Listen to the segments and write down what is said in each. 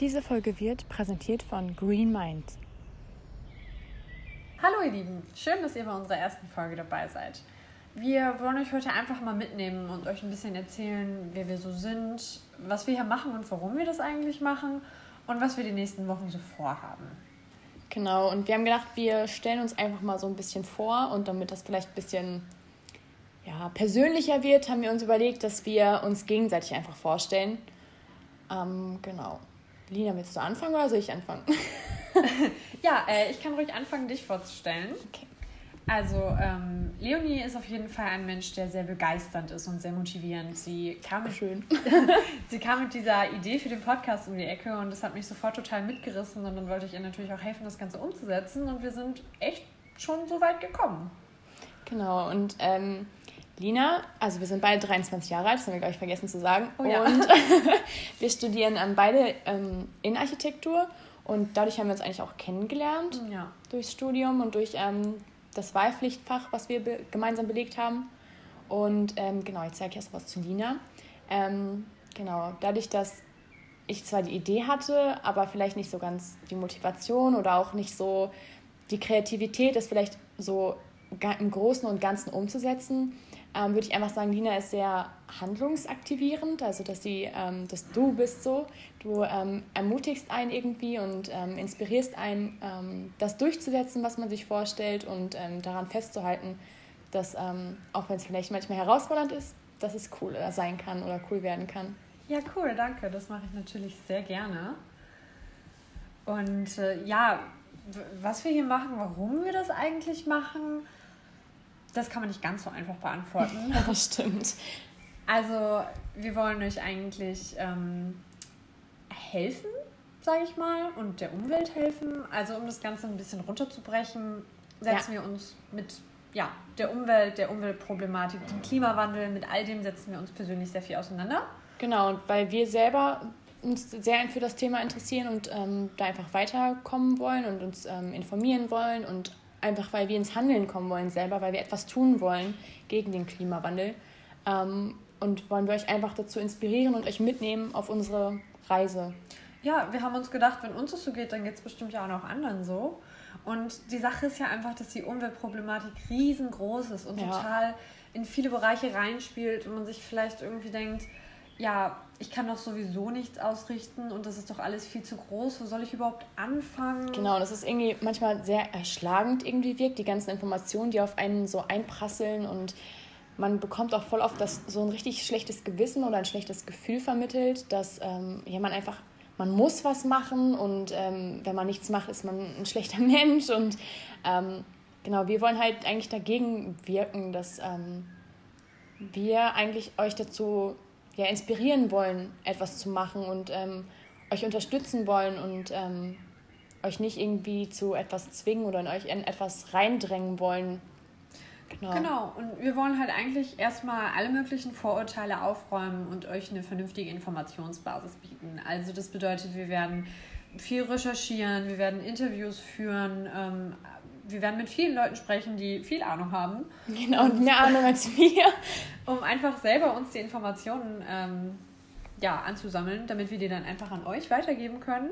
Diese Folge wird präsentiert von Green Mind. Hallo ihr Lieben, schön, dass ihr bei unserer ersten Folge dabei seid. Wir wollen euch heute einfach mal mitnehmen und euch ein bisschen erzählen, wer wir so sind, was wir hier machen und warum wir das eigentlich machen und was wir die nächsten Wochen so vorhaben. Genau, und wir haben gedacht, wir stellen uns einfach mal so ein bisschen vor und damit das vielleicht ein bisschen ja, persönlicher wird, haben wir uns überlegt, dass wir uns gegenseitig einfach vorstellen. Ähm, genau. Lina, willst du anfangen oder soll ich anfangen? ja, äh, ich kann ruhig anfangen, dich vorzustellen. Okay. Also, ähm, Leonie ist auf jeden Fall ein Mensch, der sehr begeisternd ist und sehr motivierend. Sie kam, mit, Schön. sie kam mit dieser Idee für den Podcast um die Ecke und das hat mich sofort total mitgerissen und dann wollte ich ihr natürlich auch helfen, das Ganze umzusetzen und wir sind echt schon so weit gekommen. Genau, und ähm, Lina, also wir sind beide 23 Jahre alt, das haben wir, glaube ich, vergessen zu sagen. Oh, ja. Und wir studieren ähm, beide ähm, Innenarchitektur und dadurch haben wir uns eigentlich auch kennengelernt. Ja. Durchs Studium und durch ähm, das Wahlpflichtfach, was wir be gemeinsam belegt haben. Und ähm, genau, ich zeige erst was zu Lina. Ähm, genau, dadurch, dass ich zwar die Idee hatte, aber vielleicht nicht so ganz die Motivation oder auch nicht so die Kreativität, das vielleicht so im Großen und Ganzen umzusetzen, ähm, würde ich einfach sagen, Lina ist sehr handlungsaktivierend, also dass sie, ähm, dass du bist so, du ähm, ermutigst einen irgendwie und ähm, inspirierst einen, ähm, das durchzusetzen, was man sich vorstellt und ähm, daran festzuhalten, dass auch wenn es vielleicht manchmal herausfordernd ist, dass es cool sein kann oder cool werden kann. Ja, cool, danke. Das mache ich natürlich sehr gerne. Und äh, ja, was wir hier machen, warum wir das eigentlich machen, das kann man nicht ganz so einfach beantworten. Ja, das stimmt. Also, wir wollen euch eigentlich ähm, helfen, sage ich mal, und der Umwelt helfen. Also, um das Ganze ein bisschen runterzubrechen, setzen ja. wir uns mit ja, der Umwelt, der Umweltproblematik, dem Klimawandel, mit all dem setzen wir uns persönlich sehr viel auseinander. Genau, und weil wir selber uns sehr für das Thema interessieren und ähm, da einfach weiterkommen wollen und uns ähm, informieren wollen und einfach weil wir ins Handeln kommen wollen selber, weil wir etwas tun wollen gegen den Klimawandel. Ähm, und wollen wir euch einfach dazu inspirieren und euch mitnehmen auf unsere Reise. Ja, wir haben uns gedacht, wenn uns das so geht, dann geht es bestimmt ja auch noch anderen so. Und die Sache ist ja einfach, dass die Umweltproblematik riesengroß ist und ja. total in viele Bereiche reinspielt und man sich vielleicht irgendwie denkt, ja, ich kann doch sowieso nichts ausrichten und das ist doch alles viel zu groß. Wo soll ich überhaupt anfangen? Genau, das ist irgendwie manchmal sehr erschlagend irgendwie wirkt, die ganzen Informationen, die auf einen so einprasseln und man bekommt auch voll oft das, so ein richtig schlechtes Gewissen oder ein schlechtes Gefühl vermittelt, dass ähm, ja, man einfach, man muss was machen und ähm, wenn man nichts macht, ist man ein schlechter Mensch und ähm, genau, wir wollen halt eigentlich dagegen wirken, dass ähm, wir eigentlich euch dazu ja, inspirieren wollen, etwas zu machen und ähm, euch unterstützen wollen und ähm, euch nicht irgendwie zu etwas zwingen oder in euch in etwas reindrängen wollen. Genau. genau, und wir wollen halt eigentlich erstmal alle möglichen Vorurteile aufräumen und euch eine vernünftige Informationsbasis bieten. Also das bedeutet, wir werden viel recherchieren, wir werden Interviews führen, ähm, wir werden mit vielen Leuten sprechen, die viel Ahnung haben. Genau, und mehr Ahnung als wir. Um einfach selber uns die Informationen ähm, ja, anzusammeln, damit wir die dann einfach an euch weitergeben können.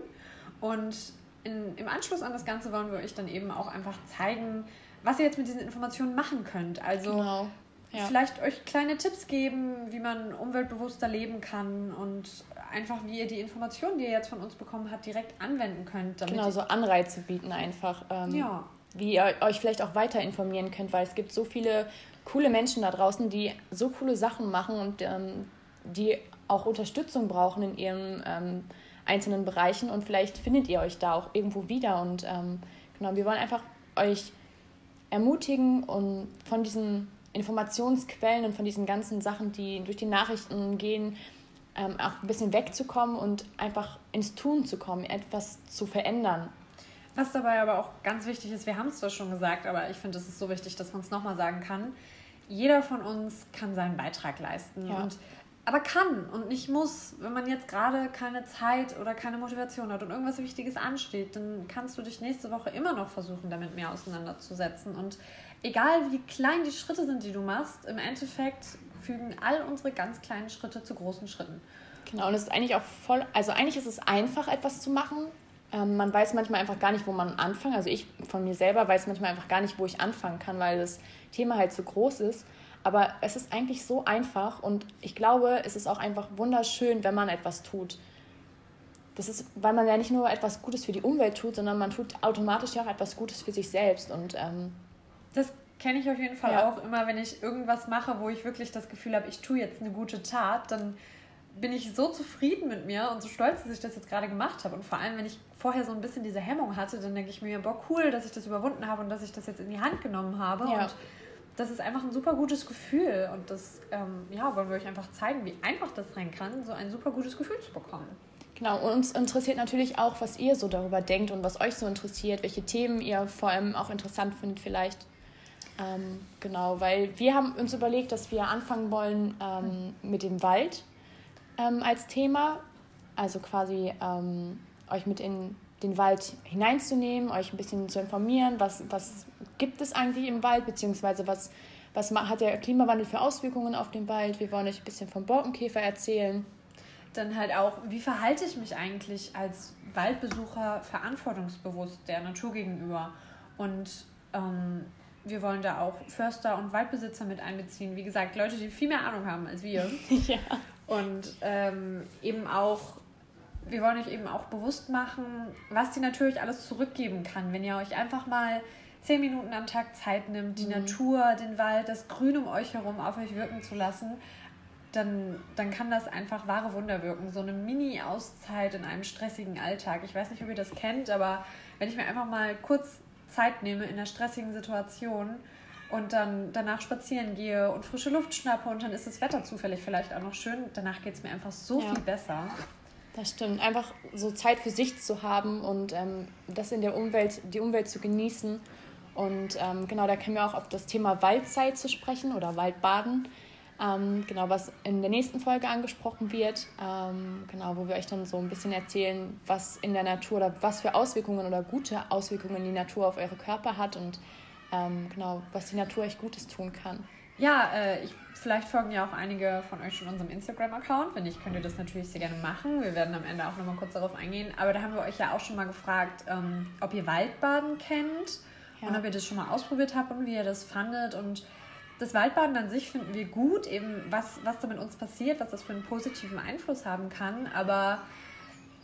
Und in, im Anschluss an das Ganze wollen wir euch dann eben auch einfach zeigen, was ihr jetzt mit diesen Informationen machen könnt. Also genau. ja. vielleicht euch kleine Tipps geben, wie man umweltbewusster leben kann und einfach, wie ihr die Informationen, die ihr jetzt von uns bekommen habt, direkt anwenden könnt. genau, so Anreize bieten einfach. Ähm, ja wie ihr euch vielleicht auch weiter informieren könnt, weil es gibt so viele coole Menschen da draußen, die so coole Sachen machen und ähm, die auch Unterstützung brauchen in ihren ähm, einzelnen Bereichen und vielleicht findet ihr euch da auch irgendwo wieder und ähm, genau, wir wollen einfach euch ermutigen und von diesen Informationsquellen und von diesen ganzen Sachen, die durch die Nachrichten gehen, ähm, auch ein bisschen wegzukommen und einfach ins Tun zu kommen, etwas zu verändern. Was dabei aber auch ganz wichtig ist, wir haben es zwar schon gesagt, aber ich finde, es ist so wichtig, dass man es nochmal sagen kann. Jeder von uns kann seinen Beitrag leisten. Ja. Und, aber kann und nicht muss. Wenn man jetzt gerade keine Zeit oder keine Motivation hat und irgendwas Wichtiges ansteht, dann kannst du dich nächste Woche immer noch versuchen, damit mehr auseinanderzusetzen. Und egal wie klein die Schritte sind, die du machst, im Endeffekt fügen all unsere ganz kleinen Schritte zu großen Schritten. Genau, und es ist eigentlich auch voll, also eigentlich ist es einfach, etwas zu machen. Ähm, man weiß manchmal einfach gar nicht, wo man anfangen. Also ich von mir selber weiß manchmal einfach gar nicht, wo ich anfangen kann, weil das Thema halt so groß ist. Aber es ist eigentlich so einfach und ich glaube, es ist auch einfach wunderschön, wenn man etwas tut. Das ist, weil man ja nicht nur etwas Gutes für die Umwelt tut, sondern man tut automatisch ja auch etwas Gutes für sich selbst. Und ähm, das kenne ich auf jeden Fall ja. auch immer, wenn ich irgendwas mache, wo ich wirklich das Gefühl habe, ich tue jetzt eine gute Tat, dann bin ich so zufrieden mit mir und so stolz, dass ich das jetzt gerade gemacht habe. Und vor allem, wenn ich vorher so ein bisschen diese Hemmung hatte, dann denke ich mir, boah, cool, dass ich das überwunden habe und dass ich das jetzt in die Hand genommen habe. Ja. Und das ist einfach ein super gutes Gefühl. Und das ähm, ja, wollen wir euch einfach zeigen, wie einfach das sein kann, so ein super gutes Gefühl zu bekommen. Genau, und uns interessiert natürlich auch, was ihr so darüber denkt und was euch so interessiert, welche Themen ihr vor allem auch interessant findet vielleicht. Ähm, genau, weil wir haben uns überlegt, dass wir anfangen wollen ähm, mit dem Wald ähm, als Thema. Also quasi ähm, euch mit in den Wald hineinzunehmen, euch ein bisschen zu informieren, was, was gibt es eigentlich im Wald, beziehungsweise was, was hat der Klimawandel für Auswirkungen auf den Wald. Wir wollen euch ein bisschen vom Borkenkäfer erzählen. Dann halt auch, wie verhalte ich mich eigentlich als Waldbesucher verantwortungsbewusst der Natur gegenüber? Und ähm, wir wollen da auch Förster und Waldbesitzer mit einbeziehen. Wie gesagt, Leute, die viel mehr Ahnung haben als wir. ja. Und ähm, eben auch, wir wollen euch eben auch bewusst machen, was die Natur euch alles zurückgeben kann, wenn ihr euch einfach mal zehn Minuten am Tag Zeit nimmt, die mhm. Natur, den Wald, das Grün um euch herum auf euch wirken zu lassen, dann, dann kann das einfach wahre Wunder wirken. So eine Mini-Auszeit in einem stressigen Alltag. Ich weiß nicht, ob ihr das kennt, aber wenn ich mir einfach mal kurz Zeit nehme in einer stressigen Situation und dann danach spazieren gehe und frische Luft schnappe und dann ist das Wetter zufällig vielleicht auch noch schön, danach geht es mir einfach so ja. viel besser. Das stimmt. Einfach so Zeit für sich zu haben und ähm, das in der Umwelt, die Umwelt zu genießen. Und ähm, genau, da können wir auch auf das Thema Waldzeit zu sprechen oder Waldbaden. Ähm, genau, was in der nächsten Folge angesprochen wird, ähm, genau, wo wir euch dann so ein bisschen erzählen, was in der Natur oder was für Auswirkungen oder gute Auswirkungen die Natur auf eure Körper hat und ähm, genau, was die Natur euch Gutes tun kann. Ja, äh, ich, vielleicht folgen ja auch einige von euch schon unserem Instagram-Account. Wenn nicht, könnt ihr das natürlich sehr gerne machen. Wir werden am Ende auch nochmal kurz darauf eingehen. Aber da haben wir euch ja auch schon mal gefragt, ähm, ob ihr Waldbaden kennt ja. und ob ihr das schon mal ausprobiert habt und wie ihr das fandet und das Waldbaden an sich finden wir gut, eben was, was da mit uns passiert, was das für einen positiven Einfluss haben kann. Aber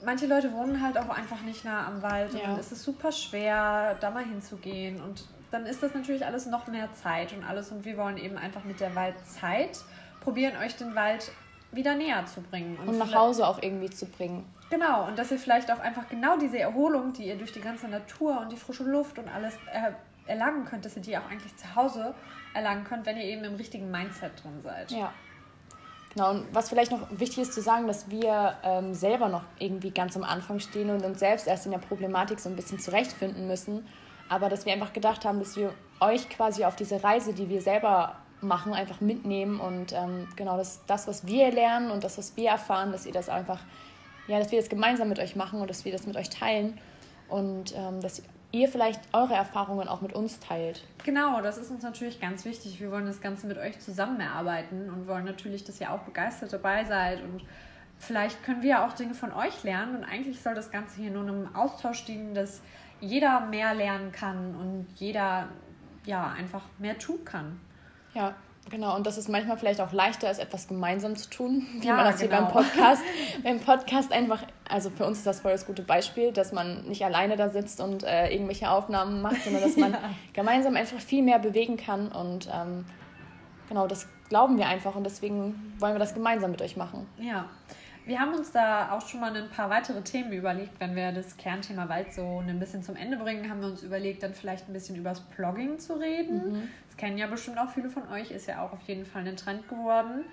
manche Leute wohnen halt auch einfach nicht nah am Wald ja. und dann ist es super schwer, da mal hinzugehen. Und dann ist das natürlich alles noch mehr Zeit und alles. Und wir wollen eben einfach mit der Waldzeit probieren, euch den Wald wieder näher zu bringen. Und, und nach Hause auch irgendwie zu bringen. Genau, und dass ihr vielleicht auch einfach genau diese Erholung, die ihr durch die ganze Natur und die frische Luft und alles erlangen könnt, dass ihr die auch eigentlich zu Hause erlangen könnt, wenn ihr eben im richtigen Mindset drin seid. Ja. Genau, und was vielleicht noch wichtig ist zu sagen, dass wir ähm, selber noch irgendwie ganz am Anfang stehen und uns selbst erst in der Problematik so ein bisschen zurechtfinden müssen. Aber dass wir einfach gedacht haben, dass wir euch quasi auf diese Reise, die wir selber machen, einfach mitnehmen und ähm, genau das, das, was wir lernen und das, was wir erfahren, dass ihr das einfach, ja, dass wir das gemeinsam mit euch machen und dass wir das mit euch teilen und ähm, dass ihr vielleicht eure Erfahrungen auch mit uns teilt. Genau, das ist uns natürlich ganz wichtig. Wir wollen das Ganze mit euch zusammen erarbeiten und wollen natürlich, dass ihr auch begeistert dabei seid und vielleicht können wir auch Dinge von euch lernen und eigentlich soll das Ganze hier nur einem Austausch dienen, dass jeder mehr lernen kann und jeder ja einfach mehr tun kann. Ja, Genau, und dass es manchmal vielleicht auch leichter ist, etwas gemeinsam zu tun, wie ja, man das genau. hier beim Podcast. beim Podcast einfach, also für uns ist das voll das gute Beispiel, dass man nicht alleine da sitzt und äh, irgendwelche Aufnahmen macht, sondern dass man ja. gemeinsam einfach viel mehr bewegen kann. Und ähm, genau, das glauben wir einfach und deswegen wollen wir das gemeinsam mit euch machen. Ja. Wir haben uns da auch schon mal ein paar weitere Themen überlegt, wenn wir das Kernthema Wald so ein bisschen zum Ende bringen, haben wir uns überlegt, dann vielleicht ein bisschen übers Blogging zu reden. Mhm. Das kennen ja bestimmt auch viele von euch, ist ja auch auf jeden Fall ein Trend geworden.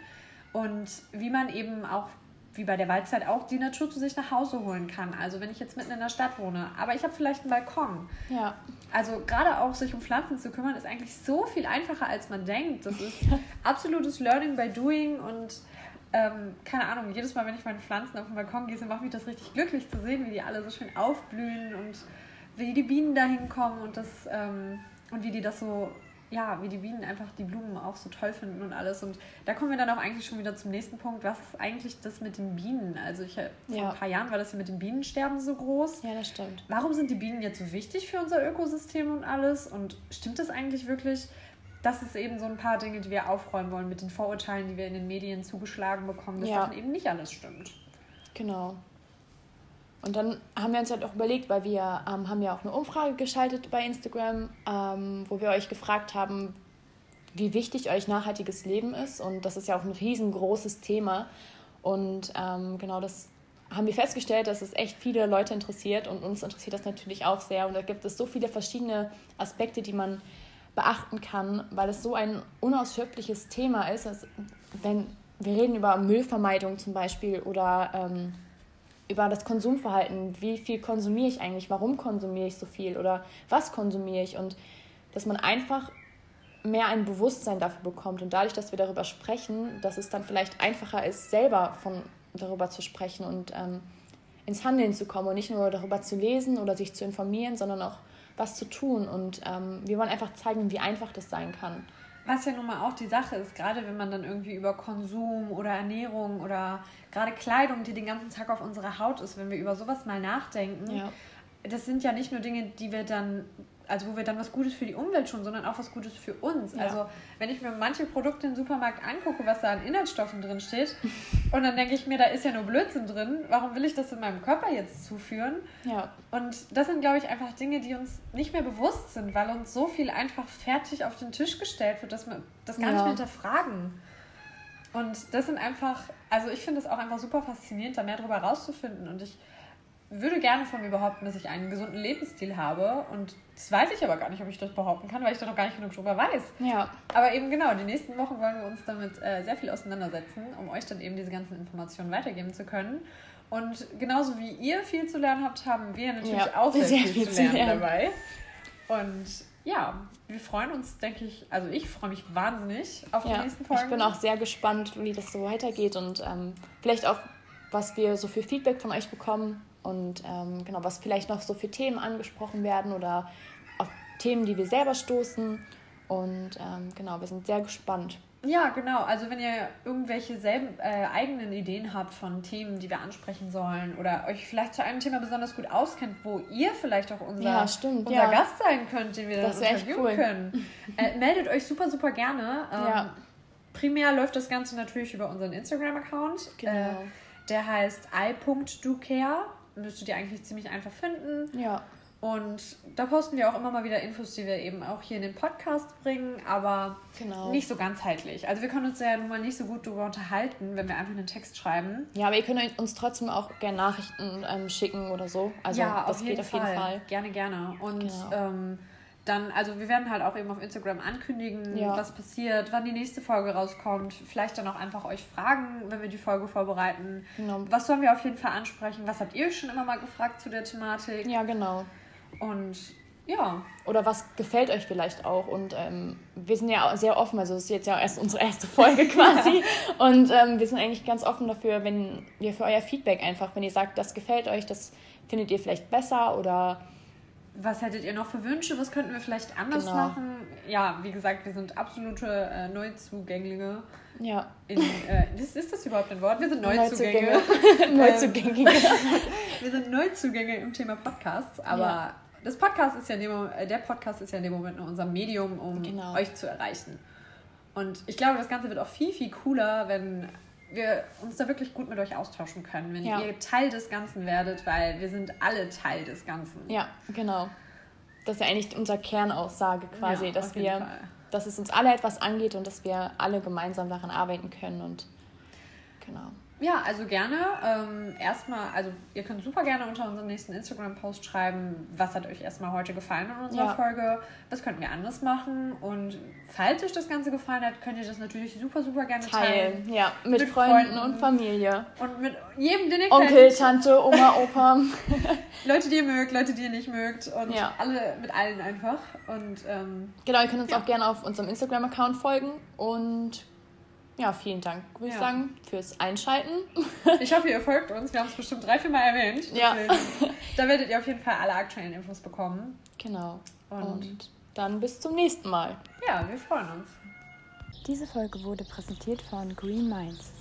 Und wie man eben auch, wie bei der Waldzeit auch, die Natur zu sich nach Hause holen kann. Also wenn ich jetzt mitten in der Stadt wohne, aber ich habe vielleicht einen Balkon. Ja. Also gerade auch sich um Pflanzen zu kümmern, ist eigentlich so viel einfacher, als man denkt. Das ist absolutes Learning by Doing und ähm, keine Ahnung, jedes Mal, wenn ich meine Pflanzen auf dem Balkon gieße, macht mich das richtig glücklich zu sehen, wie die alle so schön aufblühen und wie die Bienen da hinkommen und, das, ähm, und wie die das so ja, wie die Bienen einfach die Blumen auch so toll finden und alles. Und da kommen wir dann auch eigentlich schon wieder zum nächsten Punkt. Was ist eigentlich das mit den Bienen? Also ich, vor ja. ein paar Jahren war das ja mit dem Bienensterben so groß. Ja, das stimmt. Warum sind die Bienen jetzt so wichtig für unser Ökosystem und alles? Und stimmt das eigentlich wirklich? Das ist eben so ein paar Dinge, die wir aufräumen wollen mit den Vorurteilen, die wir in den Medien zugeschlagen bekommen, dass ja. eben nicht alles stimmt. Genau. Und dann haben wir uns halt auch überlegt, weil wir ähm, haben ja auch eine Umfrage geschaltet bei Instagram, ähm, wo wir euch gefragt haben, wie wichtig euch nachhaltiges Leben ist. Und das ist ja auch ein riesengroßes Thema. Und ähm, genau das haben wir festgestellt, dass es echt viele Leute interessiert und uns interessiert das natürlich auch sehr. Und da gibt es so viele verschiedene Aspekte, die man beachten kann, weil es so ein unausschöpfliches Thema ist. Also wenn wir reden über Müllvermeidung zum Beispiel oder ähm, über das Konsumverhalten. Wie viel konsumiere ich eigentlich? Warum konsumiere ich so viel? Oder was konsumiere ich? Und dass man einfach mehr ein Bewusstsein dafür bekommt. Und dadurch, dass wir darüber sprechen, dass es dann vielleicht einfacher ist, selber von, darüber zu sprechen und ähm, ins Handeln zu kommen und nicht nur darüber zu lesen oder sich zu informieren, sondern auch was zu tun. Und ähm, wir wollen einfach zeigen, wie einfach das sein kann. Was ja nun mal auch die Sache ist, gerade wenn man dann irgendwie über Konsum oder Ernährung oder gerade Kleidung, die den ganzen Tag auf unserer Haut ist, wenn wir über sowas mal nachdenken, ja. Das sind ja nicht nur Dinge, die wir dann also wo wir dann was Gutes für die Umwelt tun, sondern auch was Gutes für uns. Ja. Also wenn ich mir manche Produkte im Supermarkt angucke, was da an Inhaltsstoffen drin steht, und dann denke ich mir, da ist ja nur Blödsinn drin, warum will ich das in meinem Körper jetzt zuführen? Ja. Und das sind, glaube ich, einfach Dinge, die uns nicht mehr bewusst sind, weil uns so viel einfach fertig auf den Tisch gestellt wird, dass wir das gar ja. nicht mehr hinterfragen. Und das sind einfach, also ich finde es auch einfach super faszinierend, da mehr drüber rauszufinden. Und ich würde gerne von mir behaupten, dass ich einen gesunden Lebensstil habe. Und das weiß ich aber gar nicht, ob ich das behaupten kann, weil ich da noch gar nicht genug drüber weiß. Ja. Aber eben genau, die nächsten Wochen wollen wir uns damit äh, sehr viel auseinandersetzen, um euch dann eben diese ganzen Informationen weitergeben zu können. Und genauso wie ihr viel zu lernen habt, haben wir natürlich ja, auch sehr, sehr viel, viel, zu lernen, lernen dabei. Und ja, wir freuen uns, denke ich, also ich freue mich wahnsinnig auf ja, die nächsten Folgen. Ich bin auch sehr gespannt, wie das so weitergeht und ähm, vielleicht auch, was wir so für Feedback von euch bekommen und ähm, genau, was vielleicht noch so für Themen angesprochen werden oder auf Themen, die wir selber stoßen. Und ähm, genau, wir sind sehr gespannt. Ja, genau. Also wenn ihr irgendwelche selben, äh, eigenen Ideen habt von Themen, die wir ansprechen sollen oder euch vielleicht zu einem Thema besonders gut auskennt, wo ihr vielleicht auch unser, ja, stimmt, unser ja. Gast sein könnt, den wir das dann interviewen cool. können, äh, meldet euch super, super gerne. Ähm, ja. Primär läuft das Ganze natürlich über unseren Instagram-Account. Genau. Äh, der heißt i.docare müsstet ihr eigentlich ziemlich einfach finden. Ja. Und da posten wir auch immer mal wieder Infos, die wir eben auch hier in den Podcast bringen, aber genau. nicht so ganzheitlich. Also wir können uns ja nun mal nicht so gut darüber unterhalten, wenn wir einfach einen Text schreiben. Ja, aber ihr könnt uns trotzdem auch gerne Nachrichten ähm, schicken oder so. Also ja, das auf geht auf jeden Fall. Gerne, gerne. Und genau. ähm, dann, also wir werden halt auch eben auf Instagram ankündigen, ja. was passiert, wann die nächste Folge rauskommt. Vielleicht dann auch einfach euch fragen, wenn wir die Folge vorbereiten. Genau. Was sollen wir auf jeden Fall ansprechen? Was habt ihr schon immer mal gefragt zu der Thematik? Ja, genau. Und ja. Oder was gefällt euch vielleicht auch? Und ähm, wir sind ja sehr offen, also es ist jetzt ja erst unsere erste Folge quasi. und ähm, wir sind eigentlich ganz offen dafür, wenn wir für euer Feedback einfach, wenn ihr sagt, das gefällt euch, das findet ihr vielleicht besser oder was hättet ihr noch für Wünsche? Was könnten wir vielleicht anders genau. machen? Ja, wie gesagt, wir sind absolute äh, Neuzugänglinge. Ja. In, äh, ist, ist, das überhaupt ein Wort? Wir sind Neuzugänge. Neuzugänge. wir sind Neuzugänge im Thema Podcasts, aber ja. das Podcast ist ja dem, äh, der Podcast ist ja in dem Moment nur unser Medium, um genau. euch zu erreichen. Und ich glaube, das Ganze wird auch viel, viel cooler, wenn wir uns da wirklich gut mit euch austauschen können, wenn ja. ihr Teil des Ganzen werdet, weil wir sind alle Teil des Ganzen. Ja, genau. Das ist ja eigentlich unsere Kernaussage quasi, ja, dass wir, Fall. dass es uns alle etwas angeht und dass wir alle gemeinsam daran arbeiten können und genau. Ja, also gerne. Ähm, erstmal, also ihr könnt super gerne unter unserem nächsten Instagram-Post schreiben, was hat euch erstmal heute gefallen in unserer ja. Folge, was könnten wir anders machen und falls euch das Ganze gefallen hat, könnt ihr das natürlich super, super gerne teilen. teilen. Ja, mit, mit Freunden, Freunden, und Familie. Und mit jedem, den ihr Onkel, kennt. Onkel, Tante, Oma, Opa. Leute, die ihr mögt, Leute, die ihr nicht mögt und ja. alle, mit allen einfach. Und, ähm, genau, ihr könnt uns ja. auch gerne auf unserem Instagram-Account folgen und ja, vielen Dank, würde ja. ich sagen, fürs Einschalten. Ich hoffe, ihr folgt uns. Wir haben es bestimmt drei, vier Mal erwähnt. Ja. da werdet ihr auf jeden Fall alle aktuellen Infos bekommen. Genau. Und, Und dann bis zum nächsten Mal. Ja, wir freuen uns. Diese Folge wurde präsentiert von Green Minds.